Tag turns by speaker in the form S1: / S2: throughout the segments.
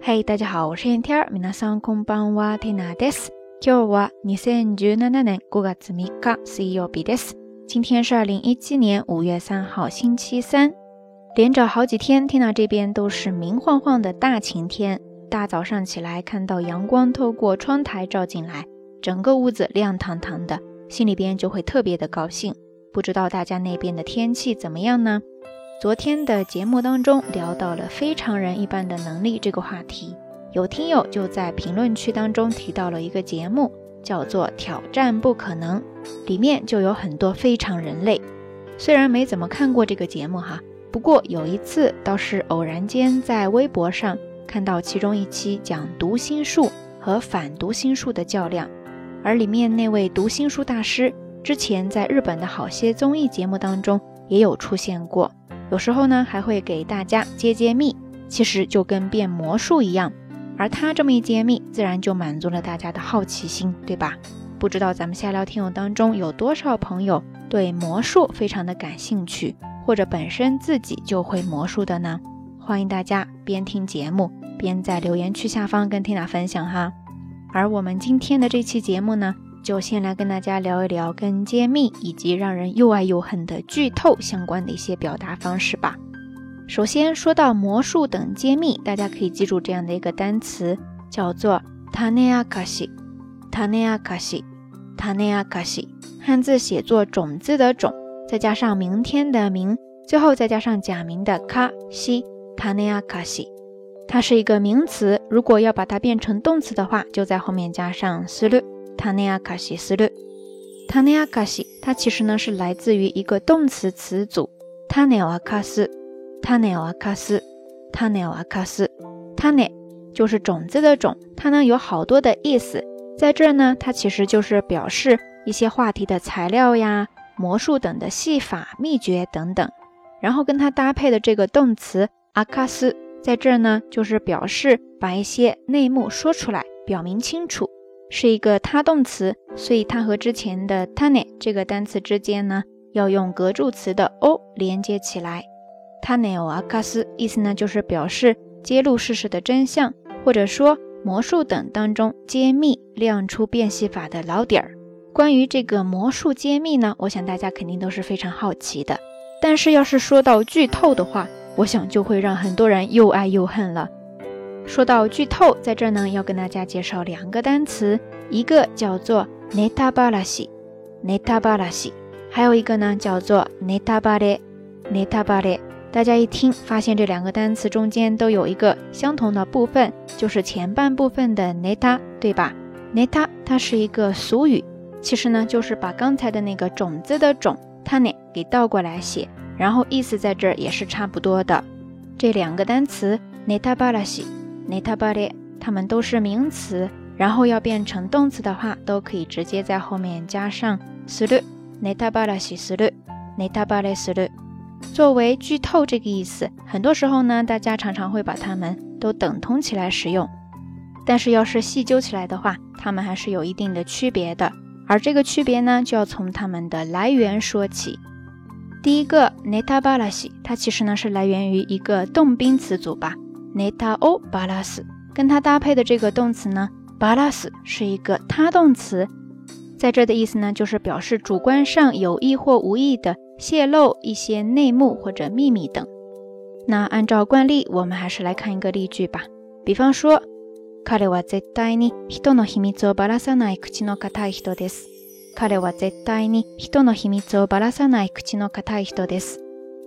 S1: 嘿，大家好，我是燕天儿。皆さんこんばんは、テナです。今日は二千十七年五月三日、水曜日です。今天是二零一七年五月三号，星期三。连着好几天，缇娜这边都是明晃晃的大晴天。大早上起来，看到阳光透过窗台照进来，整个屋子亮堂堂的，心里边就会特别的高兴。不知道大家那边的天气怎么样呢？ 昨天的节目当中聊到了非常人一般的能力这个话题，有听友就在评论区当中提到了一个节目，叫做《挑战不可能》，里面就有很多非常人类。虽然没怎么看过这个节目哈，不过有一次倒是偶然间在微博上看到其中一期讲读心术和反读心术的较量，而里面那位读心术大师之前在日本的好些综艺节目当中也有出现过。有时候呢，还会给大家揭揭秘，其实就跟变魔术一样。而他这么一揭秘，自然就满足了大家的好奇心，对吧？不知道咱们下聊听友当中有多少朋友对魔术非常的感兴趣，或者本身自己就会魔术的呢？欢迎大家边听节目边在留言区下方跟缇娜分享哈。而我们今天的这期节目呢？就先来跟大家聊一聊跟揭秘以及让人又爱又恨的剧透相关的一些表达方式吧。首先说到魔术等揭秘，大家可以记住这样的一个单词，叫做 taneakashi。taneakashi taneakashi，汉字写作种子的种，再加上明天的明，最后再加上假名的卡西 taneakashi。它是一个名词，如果要把它变成动词的话，就在后面加上する。塔内亚卡西斯律，塔内亚卡西，它其实呢是来自于一个动词词组，塔内瓦卡斯，塔内瓦卡斯，塔内瓦卡斯，塔内就是种子的种，它呢有好多的意思，在这儿呢，它其实就是表示一些话题的材料呀、魔术等的戏法、秘诀等等，然后跟它搭配的这个动词阿卡斯，在这儿呢就是表示把一些内幕说出来，表明清楚。是一个他动词，所以它和之前的 tanne 这个单词之间呢，要用格助词的 o 连接起来。tane o akas 意思呢，就是表示揭露事实的真相，或者说魔术等当中揭秘、亮出变戏法的老底儿。关于这个魔术揭秘呢，我想大家肯定都是非常好奇的。但是要是说到剧透的话，我想就会让很多人又爱又恨了。说到剧透，在这呢要跟大家介绍两个单词，一个叫做 netabalasi，netabalasi，还有一个呢叫做 netabare，netabare。大家一听发现这两个单词中间都有一个相同的部分，就是前半部分的 neta，对吧？neta 它是一个俗语，其实呢就是把刚才的那个种子的种 tane 给倒过来写，然后意思在这儿也是差不多的。这两个单词 netabalasi netabarashi。netabare，它们都是名词，然后要变成动词的话，都可以直接在后面加上する。netabarashi する，netabare する。作为剧透这个意思，很多时候呢，大家常常会把它们都等同起来使用。但是要是细究起来的话，它们还是有一定的区别的。而这个区别呢，就要从它们的来源说起。第一个 netabarashi，它其实呢是来源于一个动宾词组吧。 neta o balas，跟它搭配的这个动词呢，balas 是一个他动词，在这的意思呢，就是表示主观上有意或无意的泄露一些内幕或者秘密等。那按照惯例，我们还是来看一个例句吧。比方说，彼は絶対に人の秘密をばらさない口の堅い人です。彼は絶対に人の秘密をばらさない口の堅い人です。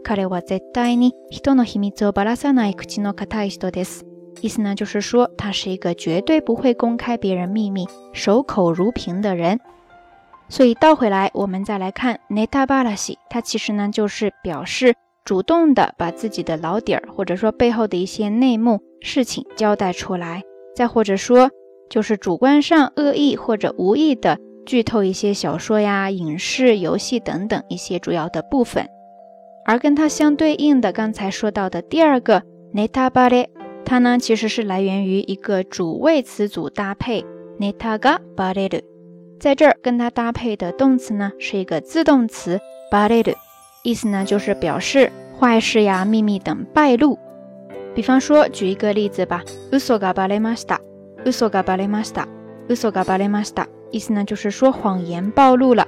S1: 彼は絶対に人の秘密をばらさない口の堅い人です。意思呢，就是说他是一个绝对不会公开别人秘密、守口如瓶的人。所以倒回来，我们再来看 neta barashi，它其实呢就是表示主动的把自己的老底儿，或者说背后的一些内幕事情交代出来，再或者说就是主观上恶意或者无意的剧透一些小说呀、影视、游戏等等一些主要的部分。 而跟它相对应的，刚才说到的第二个 netabare，它呢其实是来源于一个主谓词组搭配 netaga bareru，在这儿跟它搭配的动词呢是一个自动词 bareru，意思呢就是表示坏事呀、秘密等败露。比方说，举一个例子吧，uso ga bale masta，uso ga bale masta，uso ga bale masta，意思呢就是说谎言暴露了。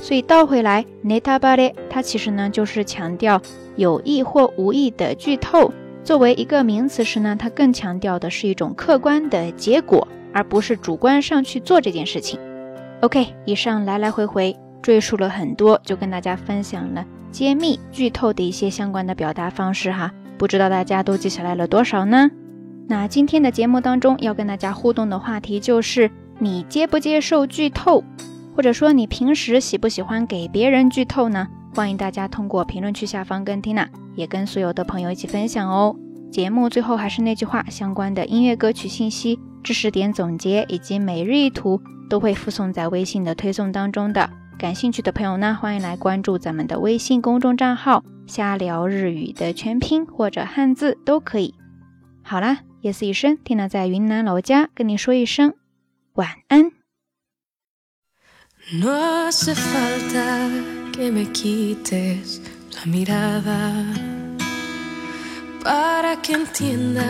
S1: 所以倒回来，neta bale，它其实呢就是强调有意或无意的剧透。作为一个名词时呢，它更强调的是一种客观的结果，而不是主观上去做这件事情。OK，以上来来回回赘述了很多，就跟大家分享了揭秘、剧透的一些相关的表达方式哈。不知道大家都记下来了多少呢？那今天的节目当中要跟大家互动的话题就是：你接不接受剧透，或者说你平时喜不喜欢给别人剧透呢？欢迎大家通过评论区下方跟 Tina，也跟所有的朋友一起分享哦。节目最后还是那句话，相关的音乐歌曲信息、知识点总结以及每日一图都会附送在微信的推送当中的。感兴趣的朋友呢，欢迎来关注咱们的微信公众账号“瞎聊日语”的全拼或者汉字都可以。好啦，夜色已深，缇娜在云南老家跟你说一声晚安。
S2: No hace falta que me quites la mirada para que entienda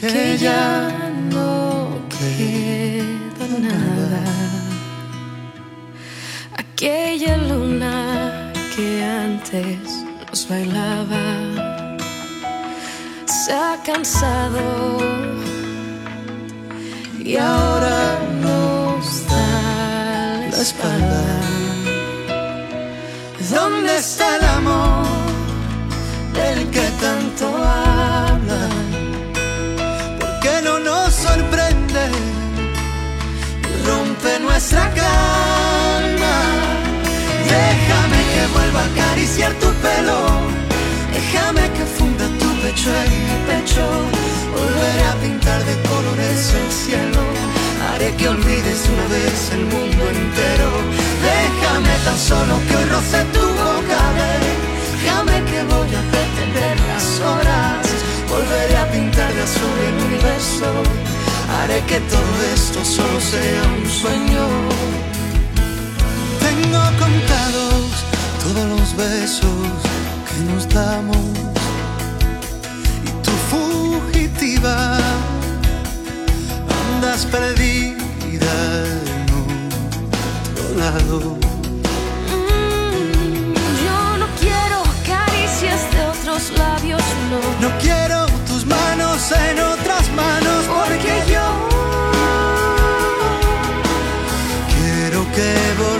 S3: que, que ya
S2: no queda nada.
S3: Aquella luna que antes nos bailaba se ha cansado y ahora espalda. ¿Dónde está el amor del que tanto hablan? ¿Por qué no nos sorprende y rompe nuestra calma? Déjame que vuelva a acariciar tu pelo. Déjame que funda tu pecho en mi pecho. Volveré a pintar de colores el cielo. El mundo entero. Déjame tan solo que roce tu boca. Déjame que voy a detener las horas. Volveré a pintar de azul el universo. Haré que todo esto solo sea un sueño. Tengo contados todos los besos que nos damos y tu fugitiva andas perdida Mm, yo no quiero caricias de otros labios, no. No quiero tus manos en otras manos porque yo que volvamos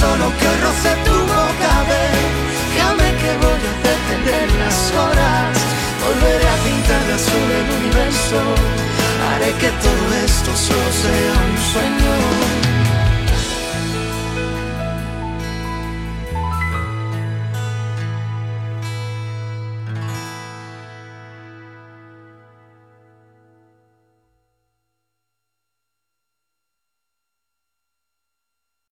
S3: Solo que roce tu boca, Déjame que voy a detener las horas. Volveré a pintar de azul el universo. Haré que todo esto solo sea un.